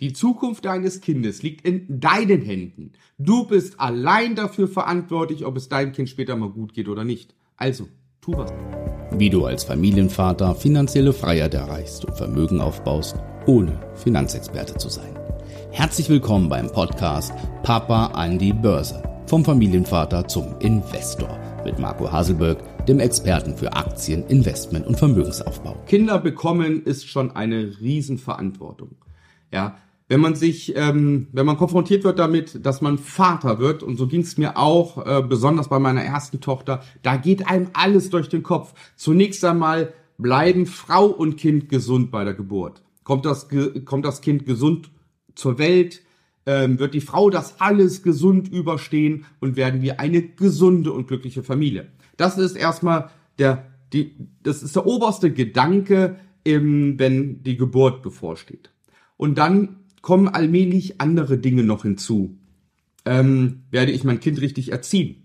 Die Zukunft deines Kindes liegt in deinen Händen. Du bist allein dafür verantwortlich, ob es deinem Kind später mal gut geht oder nicht. Also, tu was. Wie du als Familienvater finanzielle Freiheit erreichst und Vermögen aufbaust, ohne Finanzexperte zu sein. Herzlich willkommen beim Podcast Papa an die Börse. Vom Familienvater zum Investor mit Marco Haselberg, dem Experten für Aktien, Investment und Vermögensaufbau. Kinder bekommen ist schon eine Riesenverantwortung. Ja, wenn man sich, ähm, wenn man konfrontiert wird damit, dass man Vater wird, und so ging es mir auch, äh, besonders bei meiner ersten Tochter, da geht einem alles durch den Kopf. Zunächst einmal bleiben Frau und Kind gesund bei der Geburt. Kommt das, kommt das Kind gesund zur Welt? Ähm, wird die Frau das alles gesund überstehen und werden wir eine gesunde und glückliche Familie? Das ist erstmal der, die, das ist der oberste Gedanke, im, wenn die Geburt bevorsteht. Und dann kommen allmählich andere Dinge noch hinzu. Ähm, werde ich mein Kind richtig erziehen?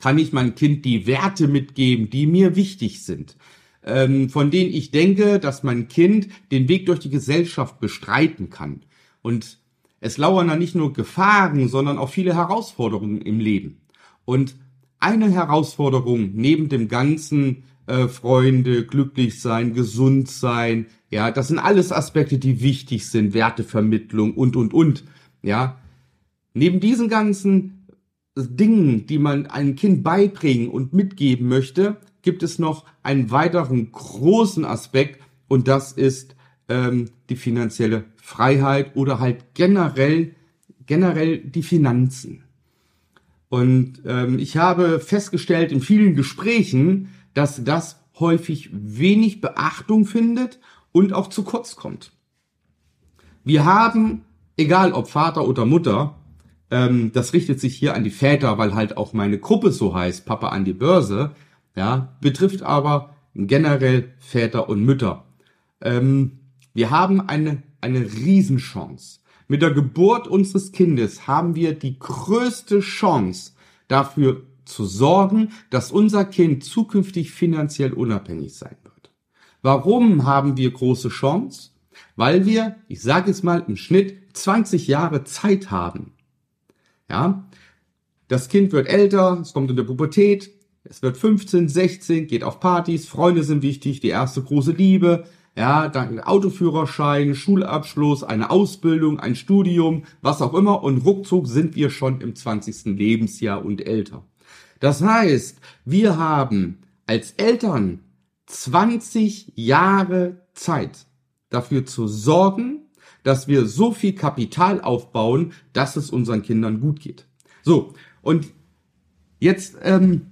Kann ich mein Kind die Werte mitgeben, die mir wichtig sind? Ähm, von denen ich denke, dass mein Kind den Weg durch die Gesellschaft bestreiten kann. Und es lauern da nicht nur Gefahren, sondern auch viele Herausforderungen im Leben. Und eine Herausforderung neben dem ganzen äh, Freunde, glücklich sein, gesund sein. Ja, das sind alles Aspekte, die wichtig sind, Wertevermittlung und, und, und. Ja, neben diesen ganzen Dingen, die man einem Kind beibringen und mitgeben möchte, gibt es noch einen weiteren großen Aspekt und das ist ähm, die finanzielle Freiheit oder halt generell generell die Finanzen. Und ähm, ich habe festgestellt in vielen Gesprächen, dass das häufig wenig Beachtung findet und auch zu kurz kommt. Wir haben, egal ob Vater oder Mutter, ähm, das richtet sich hier an die Väter, weil halt auch meine Gruppe so heißt, Papa an die Börse, ja, betrifft aber generell Väter und Mütter. Ähm, wir haben eine, eine Riesenchance. Mit der Geburt unseres Kindes haben wir die größte Chance dafür zu sorgen, dass unser Kind zukünftig finanziell unabhängig sein wird. Warum haben wir große Chance? Weil wir, ich sage es mal, im Schnitt 20 Jahre Zeit haben. Ja, das Kind wird älter, es kommt in der Pubertät, es wird 15, 16, geht auf Partys, Freunde sind wichtig, die erste große Liebe, ja, dann Autoführerschein, Schulabschluss, eine Ausbildung, ein Studium, was auch immer und ruckzuck sind wir schon im 20. Lebensjahr und älter. Das heißt, wir haben als Eltern 20 Jahre Zeit dafür zu sorgen, dass wir so viel Kapital aufbauen, dass es unseren Kindern gut geht. So, und jetzt, ähm,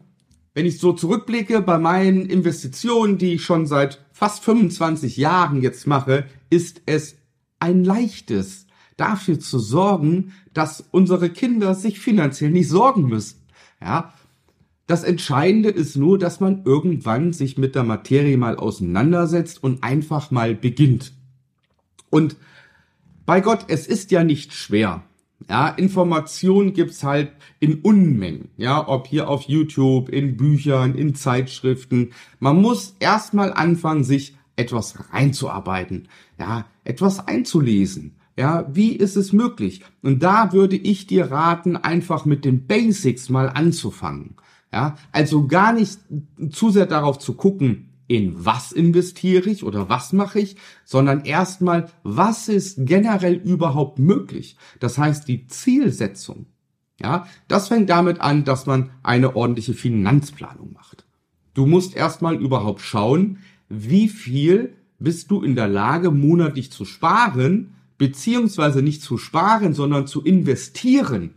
wenn ich so zurückblicke bei meinen Investitionen, die ich schon seit fast 25 Jahren jetzt mache, ist es ein leichtes, dafür zu sorgen, dass unsere Kinder sich finanziell nicht sorgen müssen. Ja, das Entscheidende ist nur, dass man irgendwann sich mit der Materie mal auseinandersetzt und einfach mal beginnt. Und bei Gott, es ist ja nicht schwer. Ja, Informationen gibt's halt in Unmengen. Ja, ob hier auf YouTube, in Büchern, in Zeitschriften. Man muss erstmal anfangen, sich etwas reinzuarbeiten. Ja, etwas einzulesen. Ja, wie ist es möglich? Und da würde ich dir raten, einfach mit den Basics mal anzufangen. Ja, also gar nicht zu sehr darauf zu gucken, in was investiere ich oder was mache ich, sondern erstmal, was ist generell überhaupt möglich? Das heißt, die Zielsetzung. Ja, das fängt damit an, dass man eine ordentliche Finanzplanung macht. Du musst erstmal überhaupt schauen, wie viel bist du in der Lage, monatlich zu sparen, beziehungsweise nicht zu sparen, sondern zu investieren.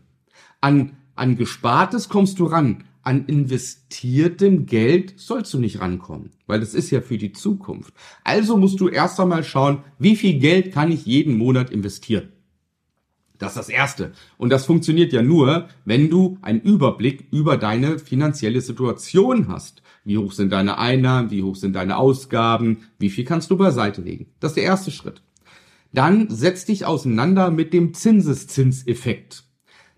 An, an Gespartes kommst du ran an investiertem Geld sollst du nicht rankommen, weil das ist ja für die Zukunft. Also musst du erst einmal schauen, wie viel Geld kann ich jeden Monat investieren. Das ist das Erste. Und das funktioniert ja nur, wenn du einen Überblick über deine finanzielle Situation hast. Wie hoch sind deine Einnahmen, wie hoch sind deine Ausgaben, wie viel kannst du beiseite legen. Das ist der erste Schritt. Dann setz dich auseinander mit dem Zinseszinseffekt.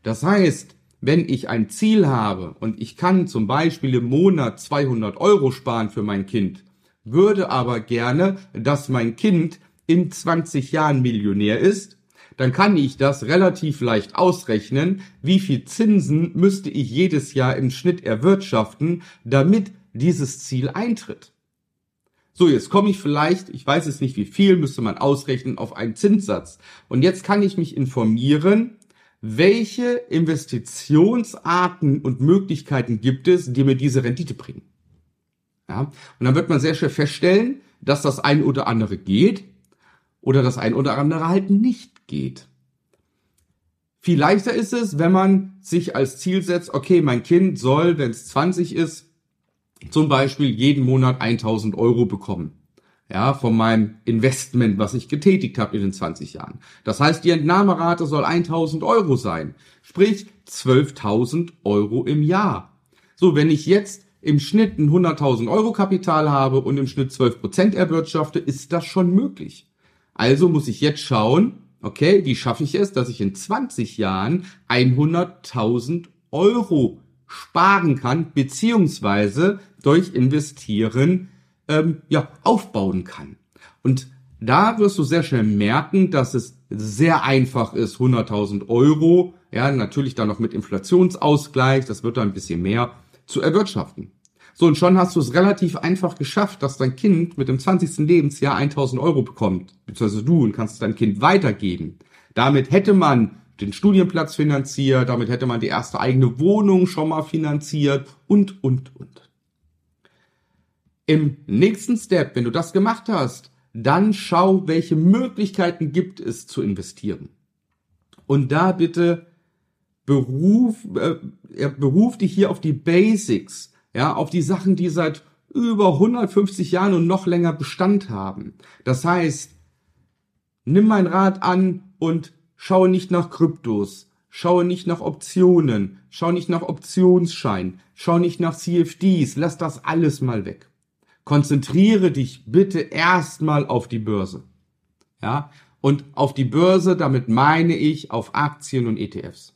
Das heißt, wenn ich ein Ziel habe und ich kann zum Beispiel im Monat 200 Euro sparen für mein Kind, würde aber gerne, dass mein Kind in 20 Jahren Millionär ist, dann kann ich das relativ leicht ausrechnen, wie viel Zinsen müsste ich jedes Jahr im Schnitt erwirtschaften, damit dieses Ziel eintritt. So, jetzt komme ich vielleicht, ich weiß es nicht wie viel, müsste man ausrechnen, auf einen Zinssatz. Und jetzt kann ich mich informieren, welche Investitionsarten und Möglichkeiten gibt es, die mir diese Rendite bringen. Ja, und dann wird man sehr schnell feststellen, dass das ein oder andere geht oder das ein oder andere halt nicht geht. Viel leichter ist es, wenn man sich als Ziel setzt, okay, mein Kind soll, wenn es 20 ist, zum Beispiel jeden Monat 1000 Euro bekommen. Ja, von meinem Investment, was ich getätigt habe in den 20 Jahren. Das heißt, die Entnahmerate soll 1000 Euro sein. Sprich 12.000 Euro im Jahr. So, wenn ich jetzt im Schnitt ein 100.000 Euro Kapital habe und im Schnitt 12 Prozent erwirtschafte, ist das schon möglich. Also muss ich jetzt schauen, okay, wie schaffe ich es, dass ich in 20 Jahren 100.000 Euro sparen kann, beziehungsweise durch Investieren ähm, ja, aufbauen kann. Und da wirst du sehr schnell merken, dass es sehr einfach ist, 100.000 Euro, ja, natürlich dann noch mit Inflationsausgleich, das wird dann ein bisschen mehr, zu erwirtschaften. So, und schon hast du es relativ einfach geschafft, dass dein Kind mit dem 20. Lebensjahr 1000 Euro bekommt, beziehungsweise du und kannst es deinem Kind weitergeben. Damit hätte man den Studienplatz finanziert, damit hätte man die erste eigene Wohnung schon mal finanziert und, und, und. Im nächsten Step, wenn du das gemacht hast, dann schau, welche Möglichkeiten gibt es zu investieren. Und da bitte beruf, äh, beruf dich hier auf die Basics, ja, auf die Sachen, die seit über 150 Jahren und noch länger Bestand haben. Das heißt, nimm mein Rat an und schaue nicht nach Kryptos, schaue nicht nach Optionen, schau nicht nach Optionsschein, schau nicht nach CFDs, lass das alles mal weg. Konzentriere dich bitte erstmal auf die Börse. Ja? Und auf die Börse, damit meine ich auf Aktien und ETFs.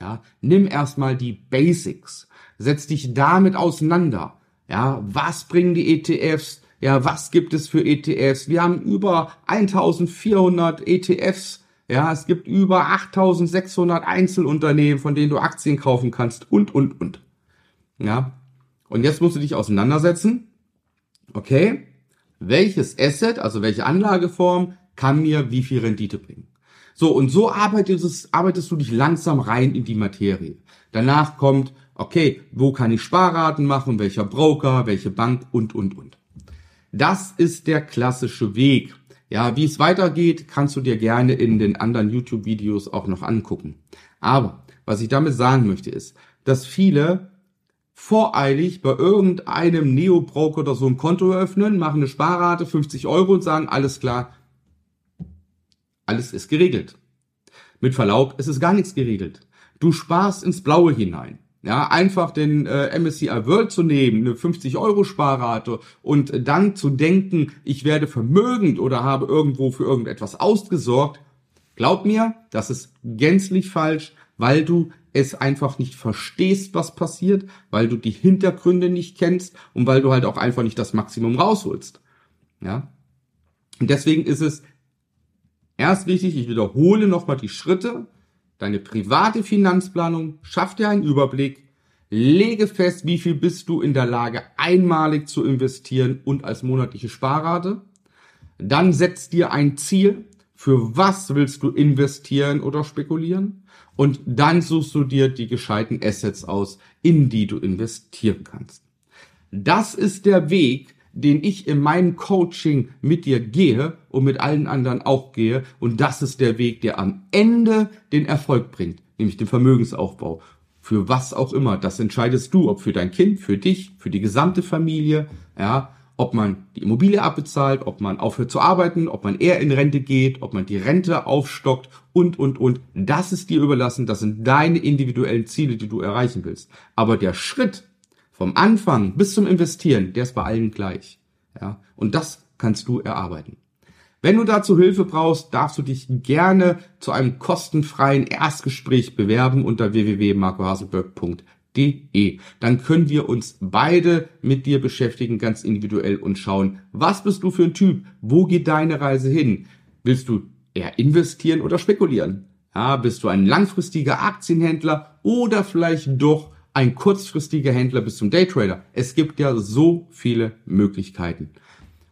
Ja, nimm erstmal die Basics. Setz dich damit auseinander. Ja, was bringen die ETFs? Ja, was gibt es für ETFs? Wir haben über 1400 ETFs. Ja, es gibt über 8600 Einzelunternehmen, von denen du Aktien kaufen kannst und, und, und. Ja. Und jetzt musst du dich auseinandersetzen. Okay. Welches Asset, also welche Anlageform kann mir wie viel Rendite bringen? So, und so arbeitest, arbeitest du dich langsam rein in die Materie. Danach kommt, okay, wo kann ich Sparraten machen, welcher Broker, welche Bank und, und, und. Das ist der klassische Weg. Ja, wie es weitergeht, kannst du dir gerne in den anderen YouTube-Videos auch noch angucken. Aber was ich damit sagen möchte ist, dass viele voreilig bei irgendeinem Neo-Broker oder so ein Konto eröffnen, machen eine Sparrate 50 Euro und sagen, alles klar, alles ist geregelt. Mit Verlaub, es ist gar nichts geregelt. Du sparst ins Blaue hinein. Ja, einfach den äh, MSCI World zu nehmen, eine 50 Euro Sparrate und dann zu denken, ich werde vermögend oder habe irgendwo für irgendetwas ausgesorgt. Glaub mir, das ist gänzlich falsch, weil du es einfach nicht verstehst, was passiert, weil du die Hintergründe nicht kennst und weil du halt auch einfach nicht das Maximum rausholst. Ja. Und deswegen ist es Erst wichtig, ich wiederhole nochmal die Schritte. Deine private Finanzplanung, schaff dir einen Überblick, lege fest, wie viel bist du in der Lage, einmalig zu investieren und als monatliche Sparrate. Dann setz dir ein Ziel, für was willst du investieren oder spekulieren. Und dann suchst du dir die gescheiten Assets aus, in die du investieren kannst. Das ist der Weg, den ich in meinem Coaching mit dir gehe und mit allen anderen auch gehe. Und das ist der Weg, der am Ende den Erfolg bringt, nämlich den Vermögensaufbau. Für was auch immer. Das entscheidest du, ob für dein Kind, für dich, für die gesamte Familie, ja, ob man die Immobilie abbezahlt, ob man aufhört zu arbeiten, ob man eher in Rente geht, ob man die Rente aufstockt und, und, und. Das ist dir überlassen. Das sind deine individuellen Ziele, die du erreichen willst. Aber der Schritt, vom Anfang bis zum Investieren, der ist bei allen gleich. Ja, und das kannst du erarbeiten. Wenn du dazu Hilfe brauchst, darfst du dich gerne zu einem kostenfreien Erstgespräch bewerben unter www.marcohaselberg.de. Dann können wir uns beide mit dir beschäftigen, ganz individuell und schauen, was bist du für ein Typ? Wo geht deine Reise hin? Willst du eher investieren oder spekulieren? Ja, bist du ein langfristiger Aktienhändler oder vielleicht doch ein kurzfristiger Händler bis zum Daytrader? Es gibt ja so viele Möglichkeiten.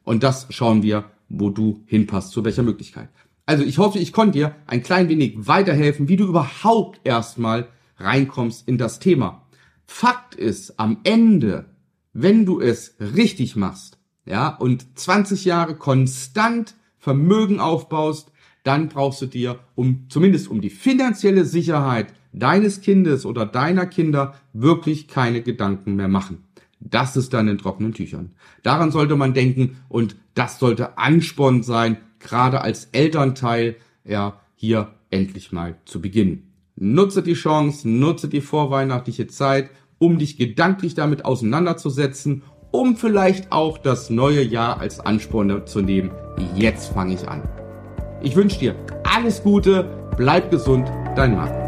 Und das schauen wir, wo du hinpasst, zu welcher Möglichkeit. Also ich hoffe, ich konnte dir ein klein wenig weiterhelfen, wie du überhaupt erstmal reinkommst in das Thema. Fakt ist, am Ende, wenn du es richtig machst, ja, und 20 Jahre konstant Vermögen aufbaust, dann brauchst du dir, um zumindest um die finanzielle Sicherheit deines Kindes oder deiner Kinder wirklich keine Gedanken mehr machen. Das ist dann in trockenen Tüchern. Daran sollte man denken und das sollte Ansporn sein, gerade als Elternteil, ja, hier endlich mal zu beginnen. Nutze die Chance, nutze die vorweihnachtliche Zeit, um dich gedanklich damit auseinanderzusetzen, um vielleicht auch das neue Jahr als Ansporn zu nehmen. Jetzt fange ich an. Ich wünsche dir alles Gute, bleib gesund, dein Marc.